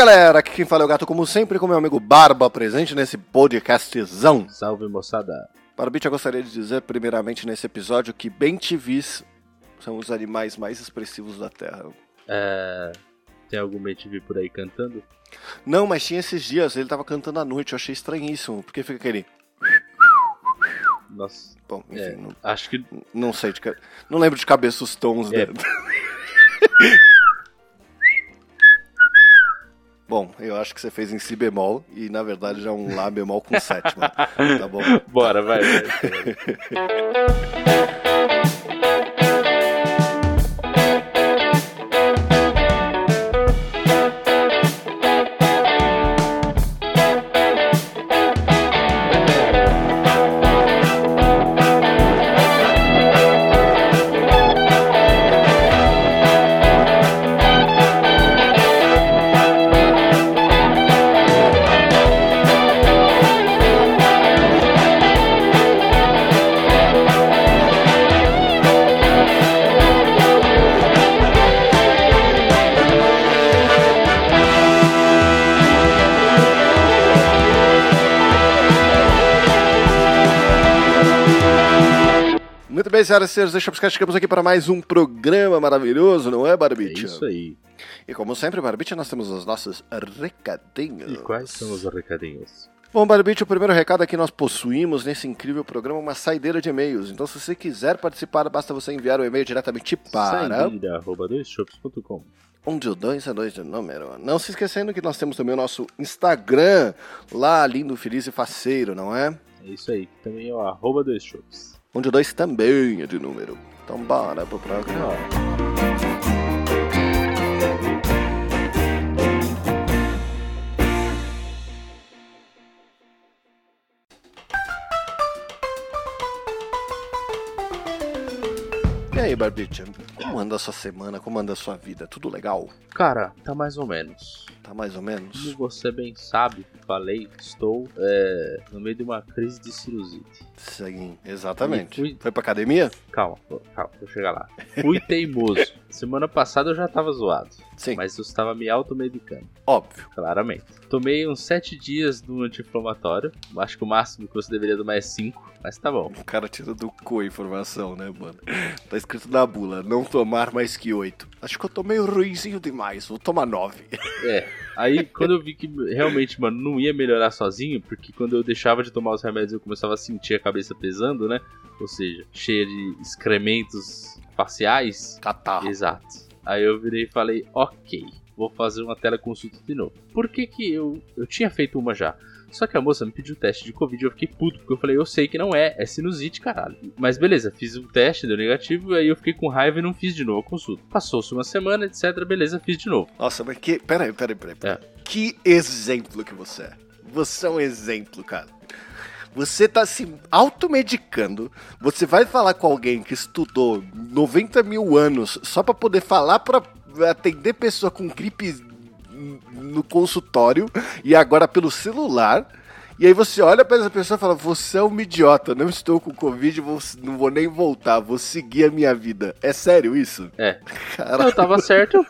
galera, aqui quem fala é o Gato, como sempre, com meu amigo Barba, presente nesse podcastzão. Salve moçada. Barbite, eu gostaria de dizer, primeiramente, nesse episódio, que bem TVs são os animais mais expressivos da Terra. É, Tem algum BTV por aí cantando? Não, mas tinha esses dias, ele tava cantando à noite, eu achei estranhíssimo, porque fica aquele... Nossa, Bom, enfim, é, não, acho que não sei de Não lembro de cabeça os tons É. dele. Bom, eu acho que você fez em si bemol e na verdade já é um lá bemol com sétima. Tá bom? Bora, vai. vai. bem, senhoras e senhores, deixa eu chegamos aqui para mais um programa maravilhoso, não é, É Barbite? isso aí. E como sempre, Barbite, nós temos os nossos recadinhos. E quais são os recadinhos? Bom, Barbite, o primeiro recado é que nós possuímos nesse incrível programa uma saideira de e-mails. Então, se você quiser participar, basta você enviar o e-mail diretamente para doisshops.com. onde o 2 é 2 de número. Não se esquecendo que nós temos também o nosso Instagram, lá lindo, feliz e faceiro, não é? É isso aí. Também é o arroba doisshops. Onde o 2 também é de número. Então, bora pro programa. E aí, Barbite? Como anda a sua semana? Como anda a sua vida? Tudo legal? Cara, tá mais ou menos. Tá mais ou menos? Como você bem sabe, falei, estou é, no meio de uma crise de sinusite. Sim, exatamente. Fui- Foi pra academia? Calma, calma, vou chegar lá. Fui teimoso. Semana passada eu já tava zoado, Sim, mas eu estava me automedicando. óbvio. Claramente. Tomei uns 7 dias do anti-inflamatório. Acho que o máximo que você deveria tomar é 5, mas tá bom. O cara tira do cu a informação, né, mano? Tá escrito na bula, não tomar mais que oito. Acho que eu tô meio ruizinho demais, vou tomar nove. É. Aí quando eu vi que realmente, mano, não ia melhorar sozinho, porque quando eu deixava de tomar os remédios eu começava a sentir a cabeça pesando, né? Ou seja, cheia de excrementos faciais. Catarro. Exato. Aí eu virei e falei, ok, vou fazer uma teleconsulta de novo. Por que que eu, eu tinha feito uma já? Só que a moça me pediu teste de Covid e eu fiquei puto, porque eu falei, eu sei que não é, é sinusite, caralho. Mas beleza, fiz um teste, deu negativo, aí eu fiquei com raiva e não fiz de novo a consulta. Passou-se uma semana, etc, beleza, fiz de novo. Nossa, mas que. Peraí, peraí, peraí. peraí. É. Que exemplo que você é. Você é um exemplo, cara. Você tá se automedicando. Você vai falar com alguém que estudou 90 mil anos só pra poder falar pra atender pessoa com gripe no consultório e agora pelo celular. E aí você olha pra essa pessoa e fala: Você é um idiota, não estou com Covid, vou- não vou nem voltar, vou seguir a minha vida. É sério isso? É. Cara, Eu tava certo,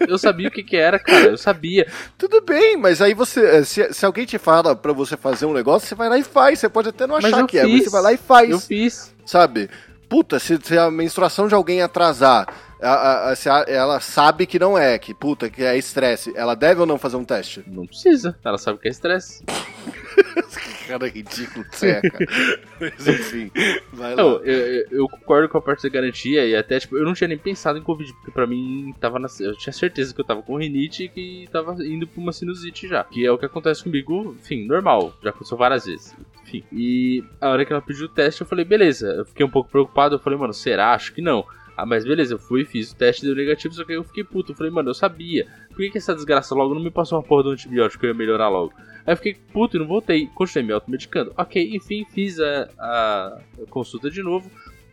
eu, sabia o que que era, cara, eu sabia. tudo bem, mas aí você. eh, Se, se alguém te fala pra você fazer um negócio, você vai lá e faz. Você pode até não achar eu que é, mas fiz. você vai lá e faz. Eu fiz. Sabe? Puta, se, se a menstruação de alguém atrasar, a- a- ela sabe que não é, que puta, que é estresse, ela deve ou não fazer um teste? Não precisa, ela sabe que é estresse. Que cara ridículo que você é, cara. Mas enfim, vai lá. Eu, eu, eu concordo com a parte da garantia e até, tipo, eu não tinha nem pensado em Covid, porque pra mim tava na, eu tinha certeza que eu tava com rinite e que tava indo pra uma sinusite já. Que é o que acontece comigo, enfim, normal, já aconteceu várias vezes. Enfim, e a hora que ela pediu o teste, eu falei, beleza. Eu fiquei um pouco preocupado, eu falei, mano, será? Acho que não. Ah, mas beleza, eu fui, fiz o teste, deu negativo, só que eu fiquei puto. Eu falei, mano, eu sabia. Por que, que essa desgraça logo não me passou uma porra do antibiótico que eu ia melhorar logo? Aí eu fiquei puto e não voltei. Continuei me automedicando. Ok, enfim, fiz a, a consulta de novo.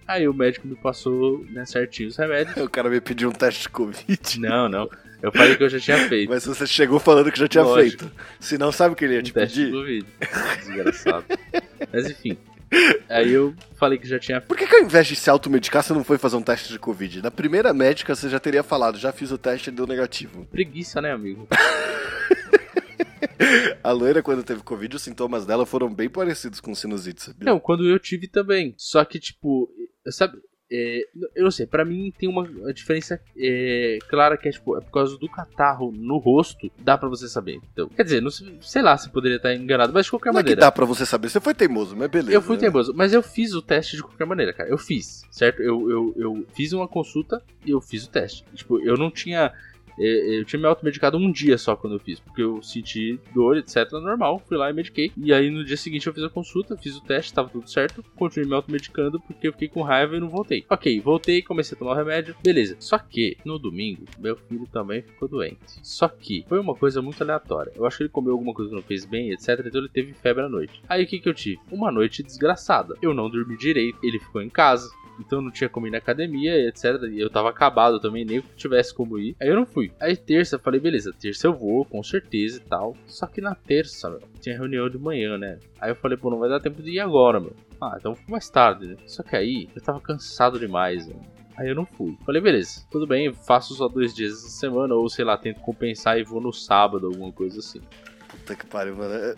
Aí o médico me passou né, certinho os remédios. O cara me pediu um teste de Covid. Não, não. Eu falei que eu já tinha feito. Mas você chegou falando que já tinha Lógico. feito. Se não, sabe o que ele ia um te teste de pedir? Covid. Desgraçado. Mas enfim. Aí eu falei que já tinha Por que, que ao invés de se automedicar, você não foi fazer um teste de Covid? Na primeira médica, você já teria falado, já fiz o teste e deu negativo. preguiça, né, amigo? A loira, quando teve Covid, os sintomas dela foram bem parecidos com sinusite, sabia? Não, quando eu tive também. Só que, tipo, sabe, é, eu não sei, pra mim tem uma diferença é, clara que é, tipo, é por causa do catarro no rosto, dá pra você saber. Então, quer dizer, não, sei lá se poderia estar enganado, mas de qualquer não maneira. É que dá pra você saber, você foi teimoso, mas beleza. Eu fui teimoso, mas eu fiz o teste de qualquer maneira, cara. Eu fiz, certo? Eu, eu, eu fiz uma consulta e eu fiz o teste. Tipo, eu não tinha eu tinha me automedicado um dia só quando eu fiz, porque eu senti dor, etc. Normal, fui lá e mediquei. E aí no dia seguinte eu fiz a consulta, fiz o teste, tava tudo certo. Continuei me automedicando porque eu fiquei com raiva e não voltei. Ok, voltei, comecei a tomar o remédio, beleza. Só que no domingo, meu filho também ficou doente. Só que foi uma coisa muito aleatória. Eu acho que ele comeu alguma coisa que não fez bem, etc. Então ele teve febre à noite. Aí o que, que eu tive? Uma noite desgraçada. Eu não dormi direito, ele ficou em casa então não tinha como ir na academia, etc. E eu tava acabado também, nem que tivesse como ir. Aí eu não fui. Aí terça, falei, beleza, terça eu vou, com certeza e tal. Só que na terça, meu, tinha reunião de manhã, né? Aí eu falei, pô, não vai dar tempo de ir agora, meu. Ah, então vou mais tarde, né? Só que aí eu tava cansado demais, né? Aí eu não fui. Falei, beleza, tudo bem, faço só dois dias essa semana, ou sei lá, tento compensar e vou no sábado, alguma coisa assim. Puta que pariu, mano. É,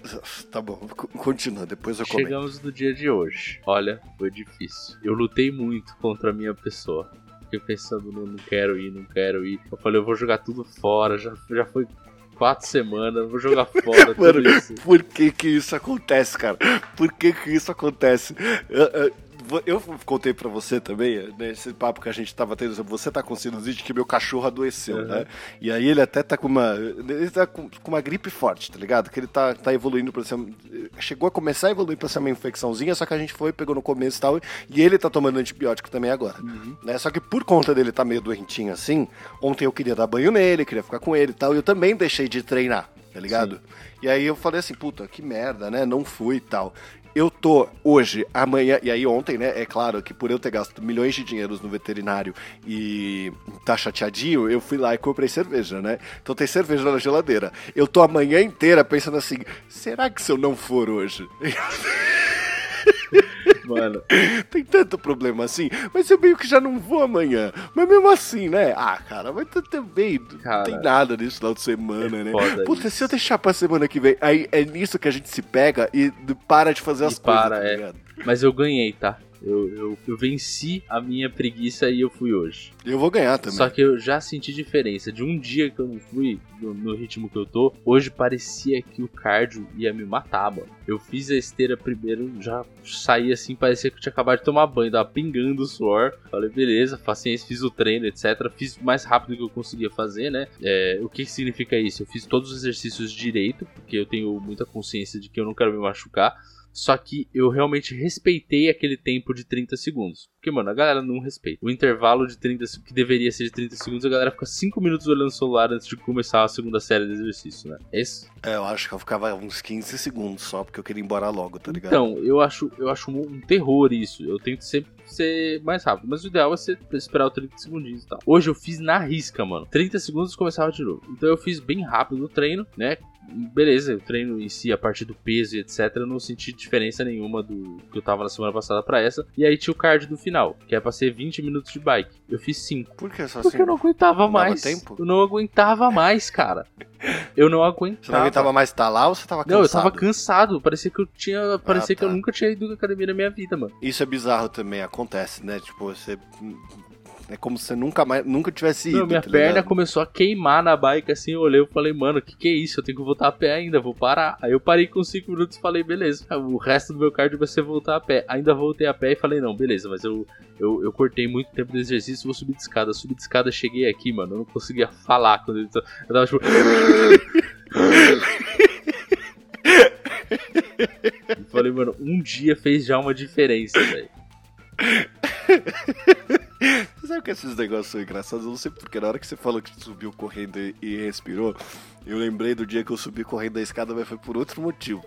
tá bom, continua, depois eu comento. Chegamos no dia de hoje. Olha, foi difícil. Eu lutei muito contra a minha pessoa. Fiquei pensando, não, não quero ir, não quero ir. Eu falei, eu vou jogar tudo fora, já, já foi quatro semanas, vou jogar fora Mano, tudo isso. Por que que isso acontece, cara? Por que que isso acontece? Eu, eu, eu contei pra você também, nesse papo que a gente tava tendo, você tá com sinusite, que meu cachorro adoeceu, uhum. né? E aí ele até tá com uma. Ele tá com, com, uma gripe forte, tá ligado? Que ele tá, tá evoluindo pra ser. Chegou a começar a evoluir pra ser uma infecçãozinha, só que a gente foi, pegou no começo e tal. E ele tá tomando antibiótico também agora. Uhum. Né? Só que por conta dele tá meio doentinho assim, ontem eu queria dar banho nele, queria ficar com ele e tal. E eu também deixei de treinar tá ligado? Sim. E aí eu falei assim, puta, que merda, né? Não fui e tal eu tô hoje, amanhã, e aí ontem, né? É claro que por eu ter gasto milhões de dinheiros no veterinário e tá chateadinho, eu fui lá e comprei cerveja, né? Então tem cerveja na geladeira. Eu tô a manhã inteira pensando assim: será que se eu não for hoje? Mano. Tem tanto problema assim, mas eu meio que já não vou amanhã. Mas mesmo assim, né? Ah, cara, mas também não tem nada nesse final de semana, é né? Puta, se eu deixar pra semana que vem, aí é nisso que a gente se pega e para de fazer e as para, coisas. Tá é. Mas eu ganhei, tá? Eu, eu, eu, venci a minha preguiça e eu fui hoje. Eu vou ganhar também. Só que eu já senti diferença. De um dia que eu não fui, no, no, ritmo que eu tô, hoje parecia que o cardio ia me matar, mano. Eu fiz a esteira primeiro, já saí assim, parecia que eu tinha acabado de tomar banho, tava pingando o suor. Falei, beleza, paciência, fiz o treino, etc. Fiz mais rápido do que eu conseguia fazer, né? É, o que significa isso? Eu fiz todos os exercícios direito, porque eu tenho muita consciência de que eu não quero me machucar. Só que eu realmente respeitei aquele tempo de 30 segundos. Porque, mano, a galera não respeita. O intervalo de 30 que deveria ser de 30 segundos, a galera fica 5 minutos olhando o celular antes de começar a segunda série de exercício, né? É isso? É, eu acho que eu ficava uns 15 segundos só, porque eu queria ir embora logo, tá ligado? Então, eu acho, eu acho um terror isso. Eu tento sempre ser mais rápido. Mas o ideal é você esperar os 30 segundinhos e tal. Hoje eu fiz na risca, mano. 30 segundos começava de novo. Então eu fiz bem rápido o treino, né? Beleza, o treino em si, a parte do peso e etc, eu não senti diferença nenhuma do que eu tava na semana passada para essa. E aí tinha o card do final, que é pra ser 20 minutos de bike. Eu fiz 5. Por que só Porque eu não aguentava não mais. Tempo? Eu não aguentava mais, cara. Eu não aguentava. Você não aguentava mais estar lá ou você tava cansado? Não, eu tava cansado. Parecia que eu tinha. Parecia ah, tá. que eu nunca tinha ido na academia na minha vida, mano. Isso é bizarro também, acontece, né? Tipo, você é como se você nunca mais, nunca tivesse ido. Não, minha tá perna começou a queimar na bike, assim, eu olhei e falei, mano, o que que é isso? Eu tenho que voltar a pé ainda, vou parar. Aí eu parei com 5 minutos e falei, beleza, o resto do meu cardio vai ser voltar a pé. Ainda voltei a pé e falei, não, beleza, mas eu, eu, eu cortei muito tempo do exercício, vou subir de escada. Subi de escada, cheguei aqui, mano, eu não conseguia falar quando eu, eu tava tipo. falei, mano, um dia fez já uma diferença, velho. Você sabe que esses negócios são engraçados? Eu não sei porque na hora que você falou que subiu correndo e respirou, eu lembrei do dia que eu subi correndo da escada, mas foi por outro motivo.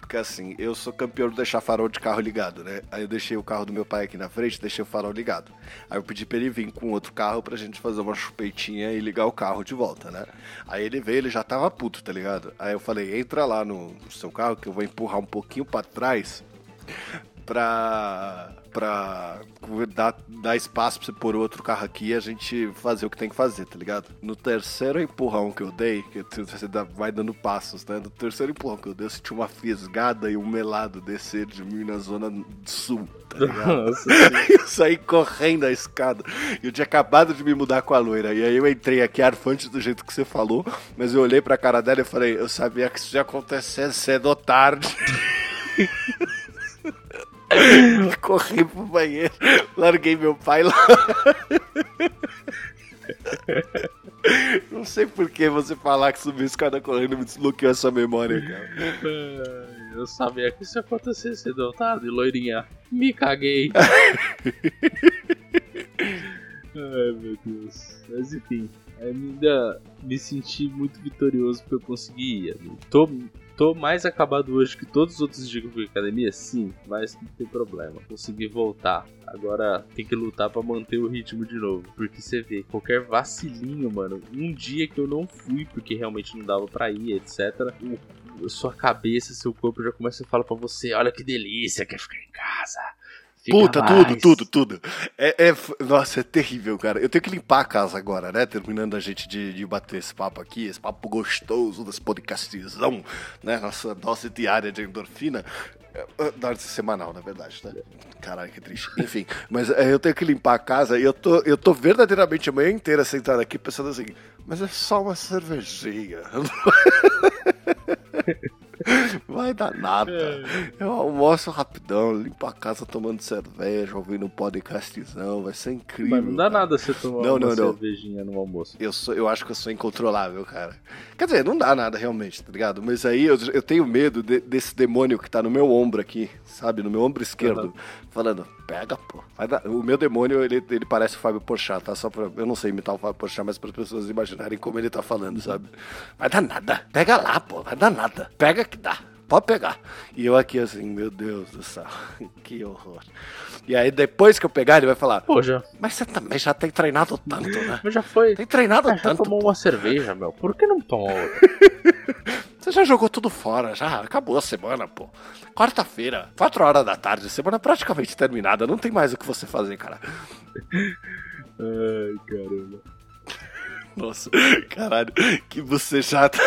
Porque assim, eu sou campeão de deixar farol de carro ligado, né? Aí eu deixei o carro do meu pai aqui na frente, deixei o farol ligado. Aí eu pedi pra ele vir com outro carro pra gente fazer uma chupeitinha e ligar o carro de volta, né? Aí ele veio, ele já tava puto, tá ligado? Aí eu falei, entra lá no seu carro que eu vou empurrar um pouquinho para trás pra, pra dar, dar espaço pra você pôr outro carro aqui e a gente fazer o que tem que fazer, tá ligado? No terceiro empurrão que eu dei, que você vai dando passos, né? No terceiro empurrão que eu dei, eu senti uma fisgada e um melado descer de mim na zona sul, tá ligado? Nossa, eu saí correndo a escada. Eu tinha acabado de me mudar com a loira. E aí eu entrei aqui arfante do jeito que você falou, mas eu olhei pra cara dela e falei, eu sabia que isso ia acontecer cedo ou tarde. Corri pro banheiro, larguei meu pai lá. Não sei por que você falar que subiu a escada correndo me desbloqueou essa memória, cara. Eu sabia que isso ia acontecer cedo ou tarde, loirinha. Me caguei. Ai, meu Deus. Mas enfim, ainda me senti muito vitorioso porque eu consegui ir. amigo. Tô, tô mais acabado hoje que todos os outros dias que eu fui academia, sim, mas não tem problema. Consegui voltar. Agora tem que lutar pra manter o ritmo de novo. Porque você vê, qualquer vacilinho, mano, um dia que eu não fui porque realmente não dava pra ir, etc. Sua cabeça, seu corpo já começa a falar pra você: olha que delícia, quer ficar em casa. Puta, mais." tudo, tudo, tudo. É, é nossa, é terrível, cara. Eu tenho que limpar a casa agora, né? Terminando a gente de, de bater esse papo aqui, esse papo gostoso desse podcastzão, né? Nossa dose diária de endorfina. É, é, Dose semanal, na verdade, né? Caralho, que triste. Enfim, mas é, eu tenho que limpar a casa e eu tô, eu tô verdadeiramente a manhã inteira sentado aqui pensando assim, mas é só uma cervejinha. Vai dar nada. Eu almoço rapidão, limpo a casa tomando cerveja, ouvindo um podcastzão, vai ser incrível. Mas não dá cara. nada você tomar Não, uma não, não. cervejinha no almoço. Eu, sou, eu acho que eu sou incontrolável, cara. Quer dizer, não dá nada realmente, tá ligado? Mas aí eu, eu tenho medo de- desse demônio que tá no meu ombro aqui, sabe? No meu ombro esquerdo, Aham. falando, pega, pô. Vai dar. O meu demônio, ele, ele parece o Fábio Porchat, tá? Só pra. Eu não sei imitar o Fábio Porchat, mas para as pessoas imaginarem como ele tá falando, sabe? Vai dar nada. Pega lá, pô. Vai dar nada. Pega que dá. Pode pegar. E eu aqui assim, meu Deus do céu, que horror. E aí depois que eu pegar, ele vai falar, Pô, já, mas você também já tem treinado tanto, né? mas já foi. Tem treinado já tanto. tomou pô. uma cerveja, meu. Por que não toma outra? Você já jogou tudo fora, já acabou a semana, pô. Quarta-feira, quatro horas da tarde, semana praticamente terminada, não tem mais o que você fazer, cara. Ai, caramba. Nossa, caralho, que bocejada.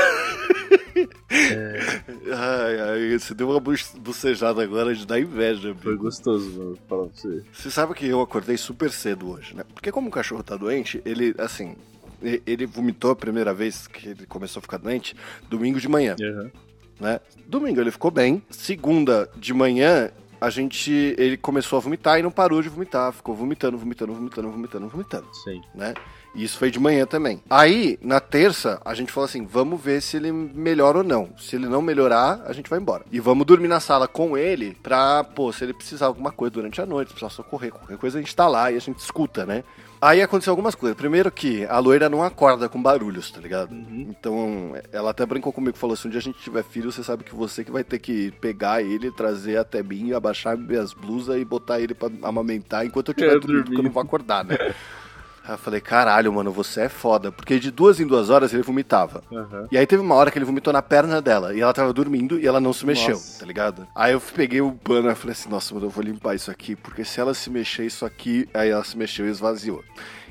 É, Ai, ai, você deu uma bu- bocejada agora de dar inveja, foi amigo. gostoso, mano, falar pra você. Você sabe que eu acordei super cedo hoje, né? Porque como o cachorro tá doente, ele, assim, ele vomitou a primeira vez que ele começou a ficar doente, domingo de manhã. Aham. né? Domingo ele ficou bem. Segunda de manhã, a gente. Ele começou a vomitar e não parou de vomitar. Ficou vomitando, vomitando, vomitando, vomitando, vomitando, Sim. né? E isso foi de manhã também. Aí, na terça, a gente falou assim: vamos ver se ele melhora ou não. Se ele não melhorar, a gente vai embora. E vamos dormir na sala com ele pra, pô, se ele precisar alguma coisa durante a noite, precisar socorrer, qualquer coisa, a gente tá lá e a gente escuta, né? Aí aconteceu algumas coisas. Primeiro que a loira não acorda com barulhos, tá ligado? Uhum. Então, ela até brincou comigo, falou: se um dia a gente tiver filho, você sabe que você que vai ter que pegar ele, trazer até mim, abaixar minhas blusas e botar ele pra amamentar enquanto eu estiver É, dormindo, porque eu não vou acordar, né? Aí eu falei, caralho, mano, você é foda. Porque de duas em duas horas ele vomitava. Aham. E aí teve uma hora que ele vomitou na perna dela. E ela tava dormindo e ela não se mexeu, Nossa. tá ligado? Aí eu peguei o pano e falei assim, nossa, mano, eu vou limpar isso aqui. Porque se ela se mexer isso aqui, aí ela se mexeu e esvaziou.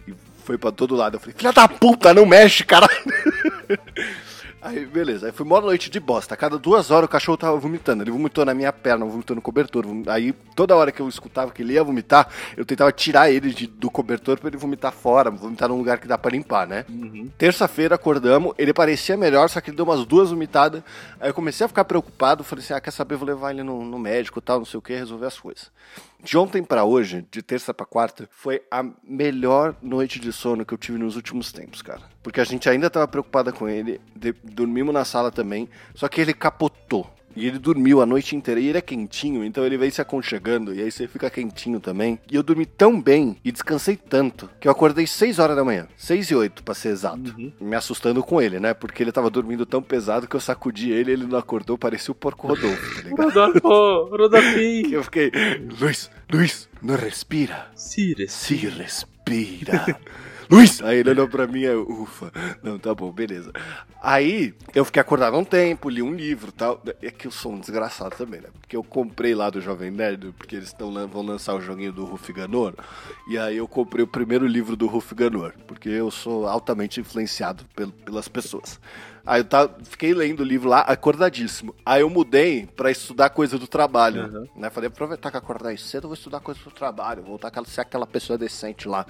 E foi pra todo lado. Eu falei, filha da puta, não mexe, caralho. Aí, beleza. Aí foi uma noite de bosta. A cada duas horas o cachorro tava vomitando. Ele vomitou na minha perna, vomitou no cobertor. Aí, toda hora que eu escutava que ele ia vomitar, eu tentava tirar ele de- do cobertor pra ele vomitar fora, vomitar num lugar que dá pra limpar, né? Uhum. Terça-feira acordamos, ele parecia melhor, só que ele deu umas duas vomitadas. Aí eu comecei a ficar preocupado, falei assim: ah, quer saber, vou levar ele no, no médico e tal, não sei o que, resolver as coisas. De ontem pra hoje, de terça pra quarta, foi a melhor noite de sono que eu tive nos últimos tempos, cara. Porque a gente ainda tava preocupada com ele, de- dormimos na sala também, só que ele capotou. E ele dormiu a noite inteira. E ele é quentinho, então ele veio se aconchegando. E aí você fica quentinho também. E eu dormi tão bem e descansei tanto que eu acordei 6 horas da manhã. 6 e 8, pra ser exato. Uhum. Me assustando com ele, né? Porque ele tava dormindo tão pesado que eu sacudi ele ele não acordou. Parecia o porco Rodolfo, tá ligado? Rodolfo, Rodolfinho. eu fiquei, Luiz, Luiz, não respira. Cires. Se respira. Luiz! Aí ele olhou pra mim, eu, ufa. Não, tá bom, beleza. Aí eu fiquei acordado um tempo, li um livro e tal. É que eu sou um desgraçado também, né? Porque eu comprei lá do Jovem Nerd, porque eles tão, vão lançar o joguinho do Ruff Ganor. E aí eu comprei o primeiro livro do Ruff Ganor, porque eu sou altamente influenciado pel pelas pessoas. Aí eu tá, fiquei lendo o livro lá, acordadíssimo. Aí eu mudei pra estudar coisa do trabalho. Uhum. Né? Falei, aproveitar que acordar cedo, eu vou estudar coisa do trabalho. Voltar a ser aquela pessoa decente lá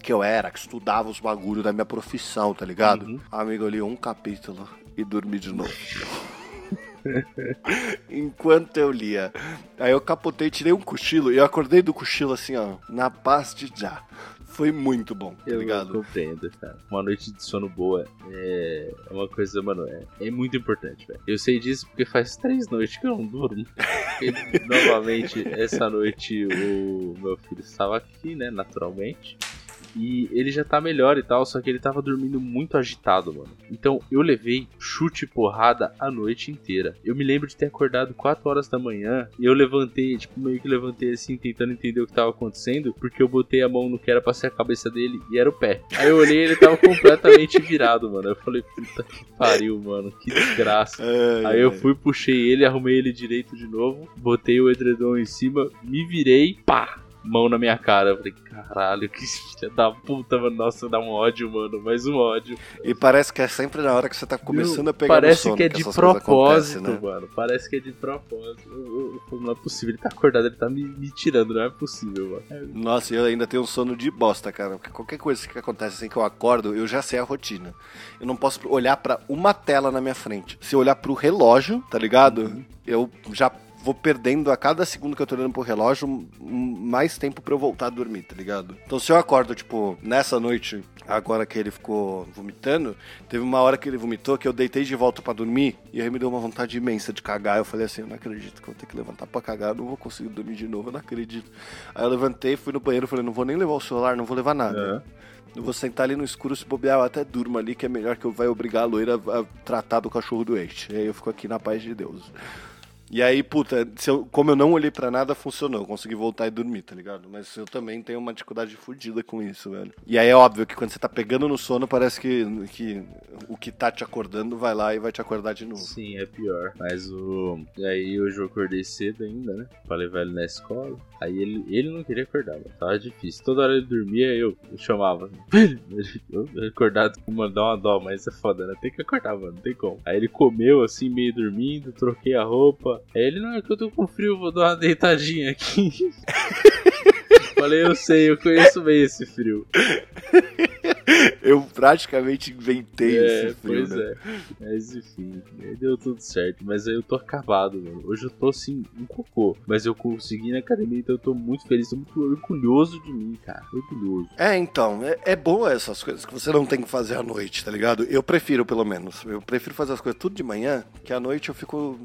que eu era, que estudava os bagulhos da minha profissão, tá ligado? Uhum. Amigo, eu li um capítulo e dormi de novo. Enquanto eu lia. Aí eu capotei, tirei um cochilo e eu acordei do cochilo assim, ó, na paz de já. Foi muito bom, tá eu ligado? Eu compreendo, cara. Uma noite de sono boa é uma coisa, mano, é, é muito importante, velho. Eu sei disso porque faz três noites que eu não durmo. e, novamente, essa noite o meu filho estava aqui, né, naturalmente. E ele já tá melhor e tal, só que ele tava dormindo muito agitado, mano. Então eu levei chute e porrada a noite inteira. Eu me lembro de ter acordado 4 horas da manhã e eu levantei, tipo, meio que levantei assim, tentando entender o que tava acontecendo, porque eu botei a mão no que era pra ser a cabeça dele e era o pé. Aí eu olhei e ele tava completamente virado, mano. Eu falei, puta que pariu, mano, que desgraça. Ai, Aí eu fui, puxei ele, arrumei ele direito de novo, botei o edredom em cima, me virei, pá! Mão na minha cara. Eu falei, caralho, que filha da puta, mano. Nossa, dá um ódio, mano. Mais um ódio. E parece que é sempre na hora que você tá começando Meu, a pegar Parece sono, que é de propósito, né? mano. Parece que é de propósito. Eu, eu, não é possível. Ele tá acordado, ele tá me, me tirando. Não é possível, mano. Nossa, eu ainda tenho um sono de bosta, cara. Porque qualquer coisa que acontece assim que eu acordo, eu já sei a rotina. Eu não posso olhar para uma tela na minha frente. Se eu olhar pro relógio, tá ligado? Uhum. Eu já vou perdendo a cada segundo que eu tô olhando pro relógio mais tempo para eu voltar a dormir, tá ligado? Então se eu acordo, tipo, nessa noite, agora que ele ficou vomitando, teve uma hora que ele vomitou que eu deitei de volta para dormir e aí me deu uma vontade imensa de cagar. Eu falei assim, eu não acredito que eu vou ter que levantar para cagar, eu não vou conseguir dormir de novo, eu não acredito. Aí eu levantei, fui no banheiro, falei, não vou nem levar o celular, não vou levar nada. É. Eu vou sentar ali no escuro, se bobear, eu até durmo ali, que é melhor que eu vai obrigar a loira a tratar do cachorro doente. E aí eu fico aqui na paz de Deus. E aí, puta, eu, como eu não olhei para nada, funcionou. Eu consegui voltar e dormir, tá ligado? Mas eu também tenho uma dificuldade fodida com isso, velho. E aí é óbvio que quando você tá pegando no sono, parece que, que o que tá te acordando vai lá e vai te acordar de novo. Sim, é pior. Mas o. E aí hoje eu acordei cedo ainda, né? Pra levar ele na escola. Aí ele, ele não queria acordar, mano. Tava difícil. Toda hora ele dormia, eu, chamava. Eu, acordado, mano, dá uma dó, mas é foda, né? Tem que acordar, mano. Não tem como. Aí ele comeu assim, meio dormindo, troquei a roupa. Ele, não, é que eu tô com frio, vou dar uma deitadinha aqui. Falei, eu sei, eu conheço bem esse frio. Eu praticamente inventei é, esse frio. Pois né? é. Mas enfim, deu tudo certo. Mas aí eu tô acabado, mano. Hoje eu tô assim, um cocô. Mas eu consegui na academia, então eu tô muito feliz, tô muito orgulhoso de mim, cara. Orgulhoso. É, então, é, é bom essas coisas que você não tem que fazer à noite, tá ligado? Eu prefiro, pelo menos. Eu prefiro fazer as coisas tudo de manhã, que à noite eu fico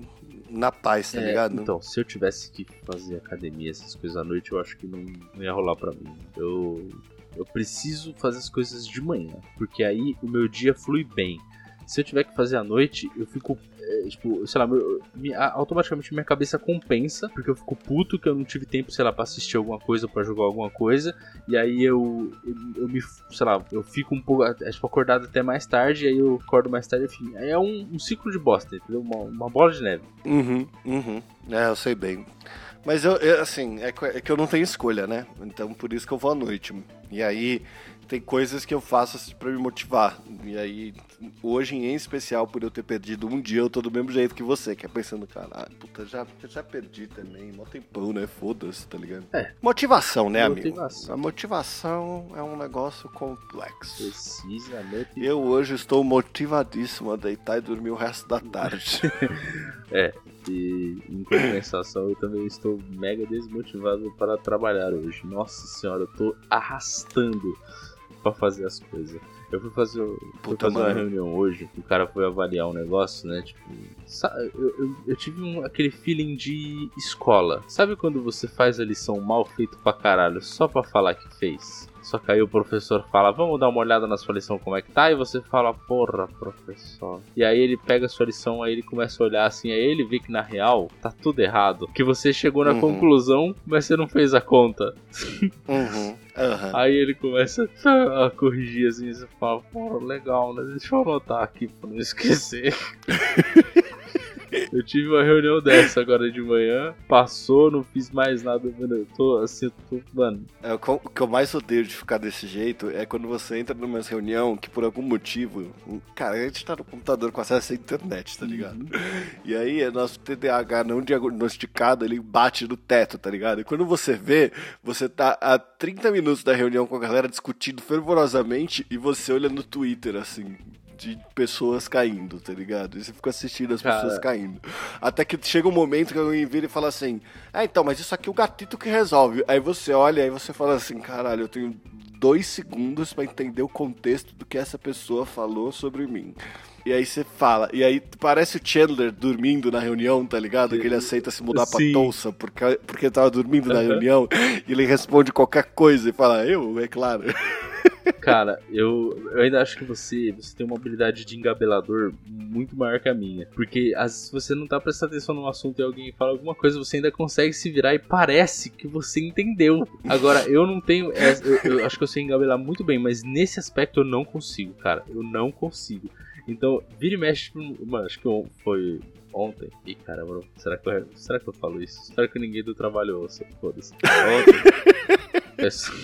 na paz, tá é, ligado? Então, se eu tivesse que fazer academia, essas coisas à noite, eu acho que não, não ia rolar pra mim. Eu, eu preciso fazer as coisas de manhã, porque aí o meu dia flui bem. Se eu tiver que fazer à noite, eu fico é, tipo, sei lá, meu, automaticamente minha cabeça compensa, porque eu fico puto que eu não tive tempo, sei lá, pra assistir alguma coisa, para jogar alguma coisa, e aí eu, eu, eu, me, sei lá, eu fico um pouco, é, tipo, acordado até mais tarde, aí eu acordo mais tarde, enfim. É um, um ciclo de bosta, entendeu? Uma, uma bola de neve. Uhum, uhum. É, eu sei bem. Mas eu, eu assim, é, é que eu não tenho escolha, né? Então por isso que eu vou à noite. E aí tem coisas que eu faço assim, para me motivar. E aí, hoje em especial, por eu ter perdido um dia, eu tô do mesmo jeito que você, que é pensando, caralho, puta, já, já perdi também, mó tempão, né? Foda-se, tá ligado? É. Motivação, né, motivação. amigo? A motivação é um negócio complexo. Precisamente. Eu hoje estou motivadíssimo a deitar e dormir o resto da tarde. é, e em compensação eu também estou mega desmotivado para trabalhar hoje. Nossa senhora, eu tô arrastando para fazer as coisas. Eu fui fazer, fui fazer uma reunião hoje, o cara foi avaliar um negócio, né? Tipo, eu, eu, eu tive um, aquele feeling de escola. Sabe quando você faz a lição mal feito pra caralho só pra falar que fez? Só que aí o professor fala, vamos dar uma olhada na sua lição como é que tá, e você fala, porra, professor. E aí ele pega a sua lição, aí ele começa a olhar assim, aí ele vê que na real tá tudo errado. Que você chegou na uhum. conclusão, mas você não fez a conta. Uhum. Aham. Aí ele começa a corrigir assim, você fala, pô, legal, né? Deixa eu anotar aqui pra não esquecer. Eu tive uma reunião dessa agora de manhã, passou, não fiz mais nada, mano. Eu tô assim, eu tô, mano. É, o que eu mais odeio de ficar desse jeito é quando você entra numa reunião que por algum motivo. Cara, a gente tá no computador com acesso à internet, tá ligado? E aí, é nosso TDAH não diagnosticado, ele bate no teto, tá ligado? E quando você vê, você tá há 30 minutos da reunião com a galera discutindo fervorosamente e você olha no Twitter, assim. De pessoas caindo, tá ligado? E você fica assistindo as Cara. pessoas caindo. Até que chega um momento que alguém vira e fala assim: Ah, então, mas isso aqui é o gatito que resolve. Aí você olha e você fala assim: Caralho, eu tenho dois segundos pra entender o contexto do que essa pessoa falou sobre mim. E aí você fala, e aí parece o Chandler dormindo na reunião, tá ligado? Que ele aceita se mudar pra Sim. Tulsa porque, porque ele tava dormindo na Aham. reunião e ele responde qualquer coisa e fala, eu, é claro. Cara, eu, eu ainda acho que você, você tem uma habilidade de engabelador muito maior que a minha. Porque às vezes você não tá prestando atenção num assunto e alguém fala alguma coisa, você ainda consegue se virar e parece que você entendeu. Agora, eu não tenho. eu, eu acho que eu sei engabelar muito bem, mas nesse aspecto eu não consigo, cara. Eu não consigo. Então, vira e mexe, tipo, mano, acho que foi ontem. Ih, caramba, será que, eu, será que eu falo isso? Espero que ninguém do trabalho ouça. Foda-se. Ontem. o pessoal-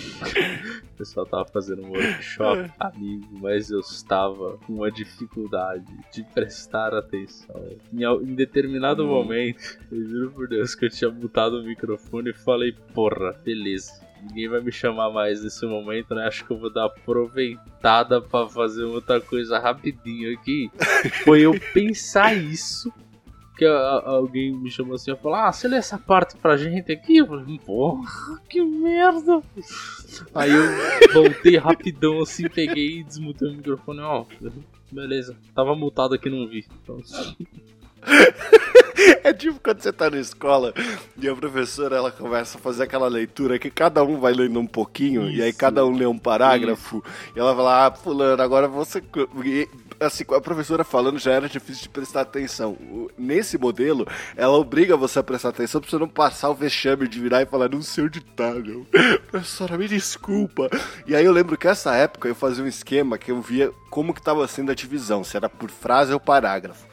o pessoal tava fazendo um workshop, amigo, mas eu estava com uma dificuldade de prestar atenção. Em, em determinado Hum. momento, eu juro por Deus que eu tinha mutado o microfone e falei, porra, beleza. Ninguém vai me chamar mais nesse momento, né? Acho que eu vou dar aproveitada pra fazer outra coisa rapidinho aqui. Foi eu pensar isso que alguém me chamou assim e falou: Ah, você lê essa parte pra gente aqui? Eu falei: Porra, que merda! Aí eu voltei rapidão assim, peguei e desmutei o microfone. Ó, beleza, tava mutado aqui, não vi. Então, É tipo quando você tá na escola e a professora ela começa a fazer aquela leitura que cada um vai lendo um pouquinho e aí Isso. cada um lê um parágrafo e ela fala, ah, fulano, agora você. E, assim, com a professora falando já era difícil de prestar atenção. Nesse modelo, ela obriga você a prestar atenção pra você não passar o vexame de virar e falar, não sei onde tá, meu. Professora, me desculpa. E aí eu lembro que essa época eu fazia um esquema que eu via como que tava sendo a divisão, se era por frase ou parágrafo.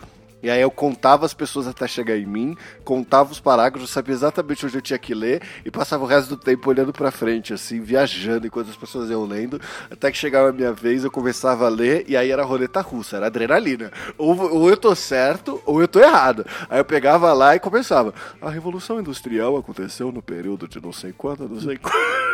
E aí eu contava as pessoas até chegar em mim, contava os parágrafos, sabia exatamente onde eu tinha que ler e passava o resto do tempo olhando pra frente, assim, viajando enquanto as pessoas iam lendo, até que chegava a minha vez, eu começava a ler e aí era roleta russa, era adrenalina. Ou, ou eu tô certo ou eu tô errado. Aí eu pegava lá e começava. A Revolução Industrial aconteceu no período de não sei quando, não sei quando.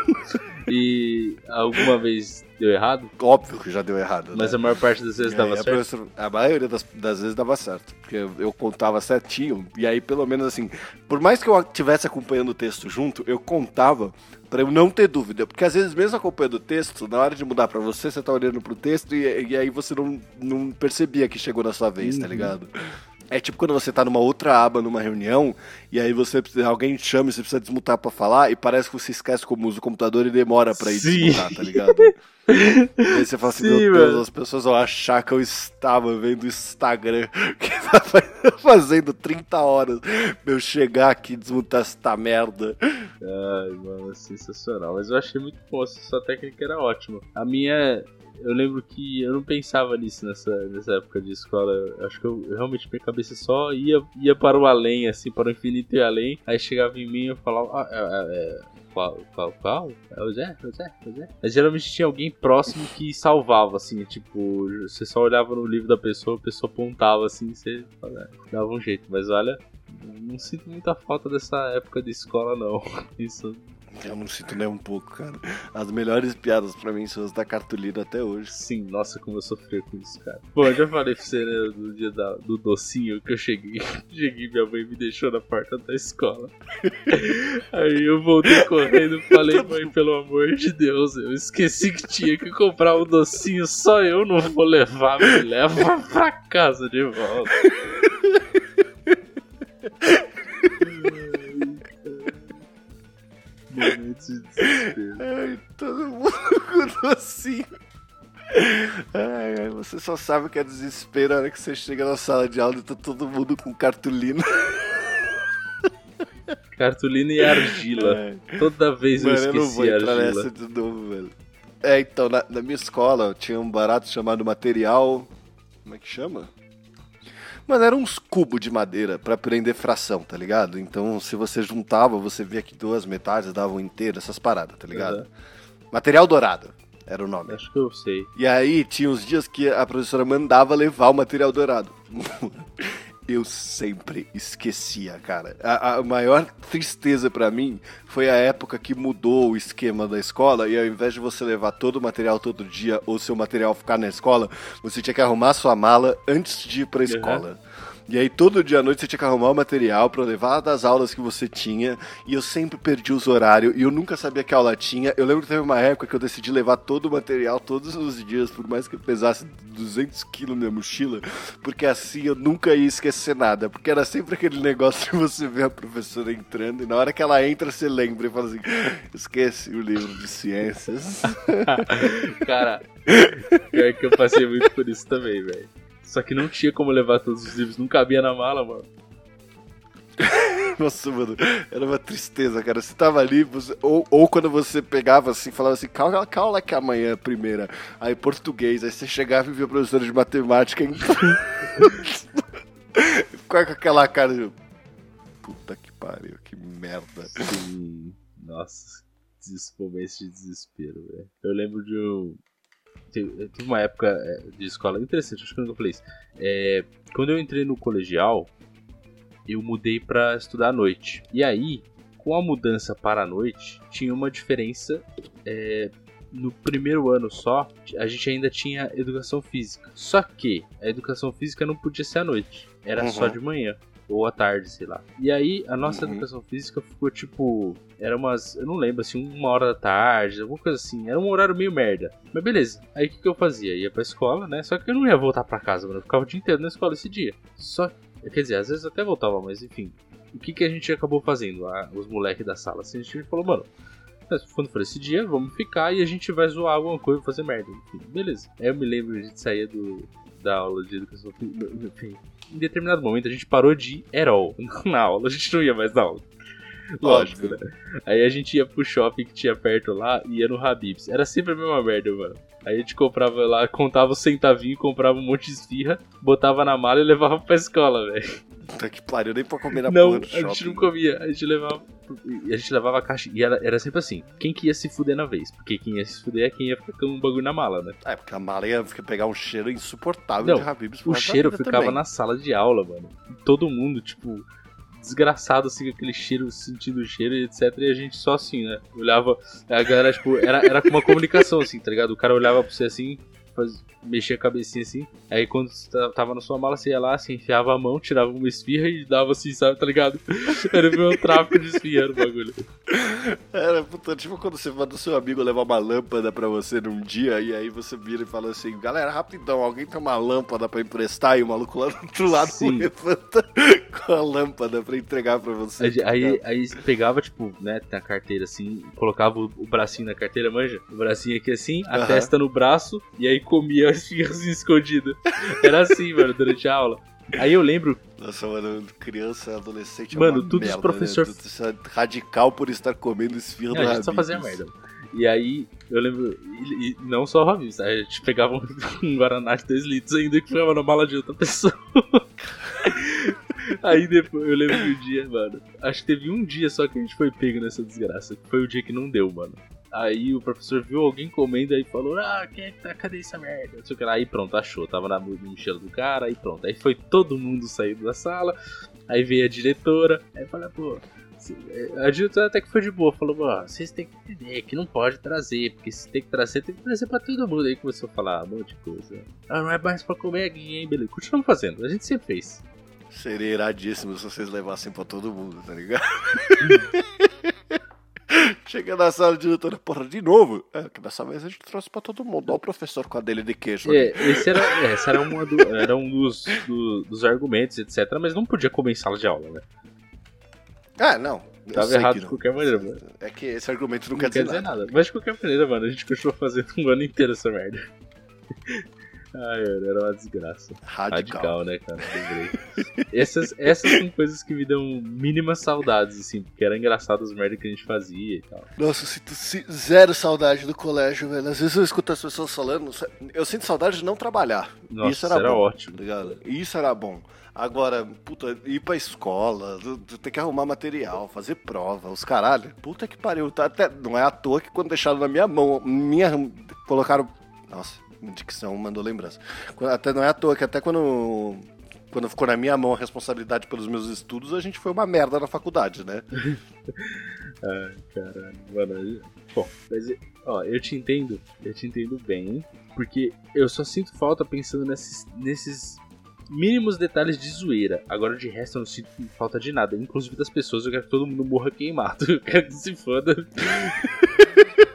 E alguma vez deu errado, Óbvio que já deu errado. mas né? a maior parte das vezes E dava a certo. A maioria das, das vezes dava certo. Porque eu, eu contava certinho. E aí, pelo menos assim, por mais que eu estivesse acompanhando o texto junto, eu contava pra eu não ter dúvida. Porque às vezes, mesmo acompanhando o texto, na hora de mudar pra você, você tá olhando pro texto e, e aí você não, não percebia que chegou na sua vez, tá Uhum. ligado? É tipo quando você tá numa outra aba numa reunião e aí você alguém te chama e você precisa desmutar pra falar e parece que você esquece como usa o computador e demora pra ir Sim. desmutar, tá ligado? E aí você fala assim, Sim, meu Deus, mano. as pessoas vão achar que eu estava vendo o Instagram que tá fazendo 30 horas pra eu chegar aqui e desmutar esta merda. Ai, mano, é sensacional. Mas eu achei muito bom, essa sua técnica era ótima. A minha. Eu lembro que eu não pensava nisso nessa, nessa época de escola. Eu acho que eu, realmente minha cabeça só ia, ia para o além, assim, para o infinito e além. Aí chegava em mim e eu falava, ah, é, é, é, qual, qual, qual? É o Zé? É o Zé? É o Zé? Mas geralmente tinha alguém próximo que salvava, assim, tipo, você só olhava no livro da pessoa, a pessoa apontava assim, você é, dava um jeito. Mas olha, não sinto muita falta dessa época de escola, não. Isso Eu não sinto nem um pouco, cara. As melhores piadas pra mim são as da cartolina até hoje. Sim, nossa, como eu sofri com isso, cara. Bom, eu já falei pra você, né, do dia da- do docinho que eu cheguei. Cheguei, minha mãe me deixou na porta da escola. Aí eu voltei correndo falei, mãe, pelo amor de Deus, eu esqueci que tinha que comprar um docinho, só eu não vou levar, me leva pra casa de volta. Todo mundo com docinho. Ai, ai, você só sabe o que é desespero na hora que você chega na sala de aula e tá todo mundo com cartolina. Cartolina e argila. É. Toda vez eu Mano, eu não esqueci vou a entrar argila. nessa de novo, velho. É, então, na, na minha escola tinha um barato chamado material. Como é que chama? Mano, eram uns cubos de madeira pra prender fração, tá ligado? Então, se você juntava, você via que duas metades davam inteiro, essas paradas, tá ligado? Uhum. Material dourado era o nome. Acho que eu sei. E aí tinha uns dias que a professora mandava levar o material dourado. Eu sempre esquecia, cara. A, a maior tristeza pra mim foi a época que mudou o esquema da escola e ao invés de você levar todo o material todo dia ou seu material ficar na escola, você tinha que arrumar sua mala antes de ir pra escola. E aí todo dia à noite você tinha que arrumar o material pra levar das aulas que você tinha. E eu sempre perdi os horários e eu nunca sabia que aula tinha. Eu lembro que teve uma época que eu decidi levar todo o material todos os dias, por mais que eu pesasse 200 quilos na minha mochila, porque assim eu nunca ia esquecer nada. Porque era sempre aquele negócio de você ver a professora entrando e na hora que ela entra você lembra e fala assim: esqueci o livro de ciências. Cara, pior que eu passei muito por isso também, velho. Só que não tinha como levar todos os livros, não cabia na mala, mano. Nossa, mano, era uma tristeza, cara. Você tava ali, você- ou, ou quando você pegava assim, falava assim, calma, calma que amanhã é a primeira. Aí português, aí você chegava e via a professora de matemática entrando. Ficava com aquela cara de. Puta que pariu, que merda. Sim. Nossa, momentos de desespero, velho. Eu lembro de um. Teve teve uma época é, de escola interessante, acho que eu nunca falei isso. É, quando eu entrei no colegial, eu mudei pra estudar à noite. E aí, com a mudança para a noite, tinha uma diferença. é, no primeiro ano só, a gente ainda tinha educação física. Só que a educação física não podia ser à noite, era Uhum. só de manhã. Ou à tarde, sei lá. E aí, a nossa Uhum. educação física ficou tipo. Era umas. Eu não lembro, assim, uma hora da tarde, alguma coisa assim. Era um horário meio merda. Mas beleza. Aí o que, que eu fazia? Ia pra escola, né? Só que eu não ia voltar pra casa, mano. Eu ficava o dia inteiro na escola esse dia. Só. Quer dizer, às vezes até voltava, mas enfim. O que, que a gente acabou fazendo? Ah, os moleques da sala. Assim, a gente falou, mano. Quando for esse dia, vamos ficar e a gente vai zoar alguma coisa, fazer merda. Enfim, beleza. Aí eu me lembro, a gente saía do, da aula de educação. Enfim, em determinado momento a gente parou de ir Herol na aula. A gente não ia mais na aula. Lógico, Óbvio. né? Aí a gente ia pro shopping que tinha perto lá e ia no Habibs. Era sempre a mesma merda, mano. Aí a gente comprava lá, contava os centavinhos, comprava um monte de esfirra, botava na mala e levava pra escola, velho. Puta que pariu, nem pra comer na Não, porra do a gente shopping. não comia, a gente levava. A gente levava a caixa. E era, era sempre assim: quem que ia se fuder na vez? Porque quem ia se fuder é quem ia ficar com um bagulho na mala, né? É, porque a mala ia ficar- pegar um cheiro insuportável Não, de Habibs. O cheiro ficava também. na sala de aula, mano. Todo mundo, tipo, desgraçado assim com aquele cheiro, sentindo o cheiro e etc. E a gente só assim, né? Olhava. A galera, tipo, era, era com uma comunicação, assim, tá ligado? O cara olhava pra você assim, faz, mexia a cabecinha assim. Aí quando tava na sua mala, você ia lá, assim, enfiava a mão, tirava uma esfirra e dava assim, sabe, tá ligado? Era o meu tráfico de esfirra no bagulho. Era, puta, tipo quando você manda o seu amigo levar uma lâmpada pra você num dia, e aí você vira e fala assim, galera, rapidão, alguém tem uma lâmpada pra emprestar? E o maluco lá do outro lado Sim. levanta com a lâmpada pra entregar pra você. Aí, tá aí, aí você pegava, tipo, né, na carteira assim, colocava o, o bracinho na carteira, manja? O bracinho aqui assim, a Aham. testa no braço, e aí comia as esfirras escondidas. Era assim, mano, durante a aula. Aí eu lembro, Nossa, mano, criança, adolescente é Mano, uma tudo os merda, professor- Né? Tu- tu é radical por estar comendo esfirra do a gente só fazia merda. E aí, eu lembro, e, e não só o Robinho, a gente pegava um, um Guaraná de 2 litros ainda que ficava na mala de outra pessoa. Aí depois, eu lembro que um dia, mano, acho que teve um dia só que a gente foi pego nessa desgraça, que foi o dia que não deu, mano. Aí o professor viu alguém comendo aí falou, ah, quem é que tá, cadê essa merda? Não sei o que lá, aí pronto, achou, tava na mochila do cara, aí pronto. Aí foi todo mundo saindo da sala, aí veio a diretora, aí falou, pô, se- a diretora até que foi de boa, falou, vocês têm que entender que não pode trazer, porque se tem que trazer, tem que trazer pra todo mundo. Aí começou a falar um monte de coisa. Ah, não é mais pra comer aqui, hein, beleza. Continuamos fazendo, a gente sempre fez. Seria iradíssimo se vocês levassem pra todo mundo, tá ligado? Chega na sala de diretora, porra, de novo? É, que dessa vez a gente trouxe pra todo mundo. Olha o professor com a dele de queijo. É, esse era, é, esse era, do- era um dos, do- dos argumentos, etc. Mas não podia comer em sala de aula, né? Ah, não. Tava errado de qualquer maneira, mano. É que esse argumento não, Não quer dizer, nada. nada. Mas de qualquer maneira, mano, a gente continuou fazendo um ano inteiro essa merda. Ai, era uma desgraça. Radical. Radical, né, cara? Lembrei. essas, essas são coisas que me dão mínimas saudades, assim, porque era engraçado as merdas que a gente fazia e tal. Nossa, eu sinto si- zero saudade do colégio, velho. Às vezes eu escuto as pessoas falando, eu sinto saudade de não trabalhar. Nossa, Isso era, era bom, ótimo. tá ligado? Isso era bom. Agora, puta, ir pra escola, tu- tu ter que arrumar material, fazer prova, os caralho. Puta que pariu. Tá até, não é à toa que quando deixaram na minha mão, minha. Colocaram. Nossa, dicção mandou lembrança. Até não é à toa que até quando. Quando ficou na minha mão a responsabilidade pelos meus estudos, a gente foi uma merda na faculdade, né? Ai, caralho. Mano, bom, mas, ó, eu te entendo, eu te entendo bem, porque eu só sinto falta pensando nesses, nesses mínimos detalhes de zoeira. Agora, de resto, eu não sinto falta de nada, inclusive das pessoas. Eu quero que todo mundo morra queimado. Eu quero que se foda.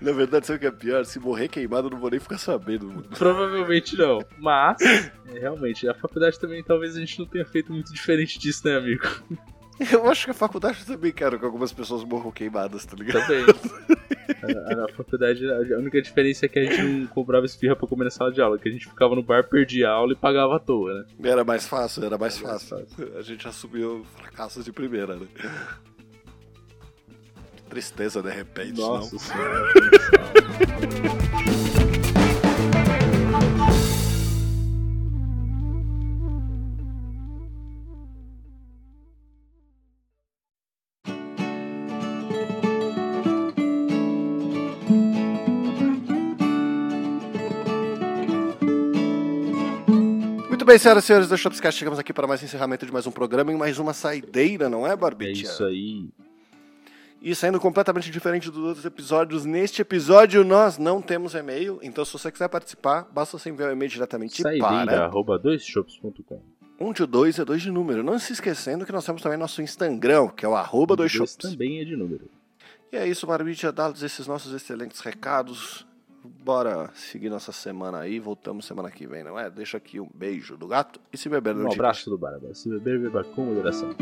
Na verdade, sabe o que é pior? Se morrer queimado, eu não vou nem ficar sabendo, mano. Provavelmente não. Mas, é, realmente, a faculdade também talvez a gente não tenha feito muito diferente disso, né, amigo? Eu acho que a faculdade também quero que algumas pessoas morram queimadas, tá ligado? Também. A, a- faculdade, a única diferença é que a gente não comprava esfirra pra comer na sala de aula, que a gente ficava no bar, perdia a aula e pagava à toa, né? Era mais fácil, era mais Era mais fácil. A gente assumiu fracassos de primeira, né? Tristeza, de repente, Nossa não? senhora. Muito bem, senhoras e senhores do Shopscast, chegamos aqui para mais encerramento de mais um programa e mais uma saideira, não é, É Barbicha? isso aí. E saindo completamente diferente dos outros episódios, neste episódio nós não temos e-mail, então se você quiser participar, basta você enviar o e-mail diretamente Saideira, para arroba doisshops.com. um de dois é dois de número. Não se esquecendo que nós temos também nosso Instagram, que é o arroba dois Dois também é de número. E é isso, Barbicha, dados esses nossos excelentes recados. Bora seguir nossa semana aí, voltamos semana que vem, não é? Deixa aqui um beijo do gato e se beber Um abraço do Barba. Se beber, beba com moderação.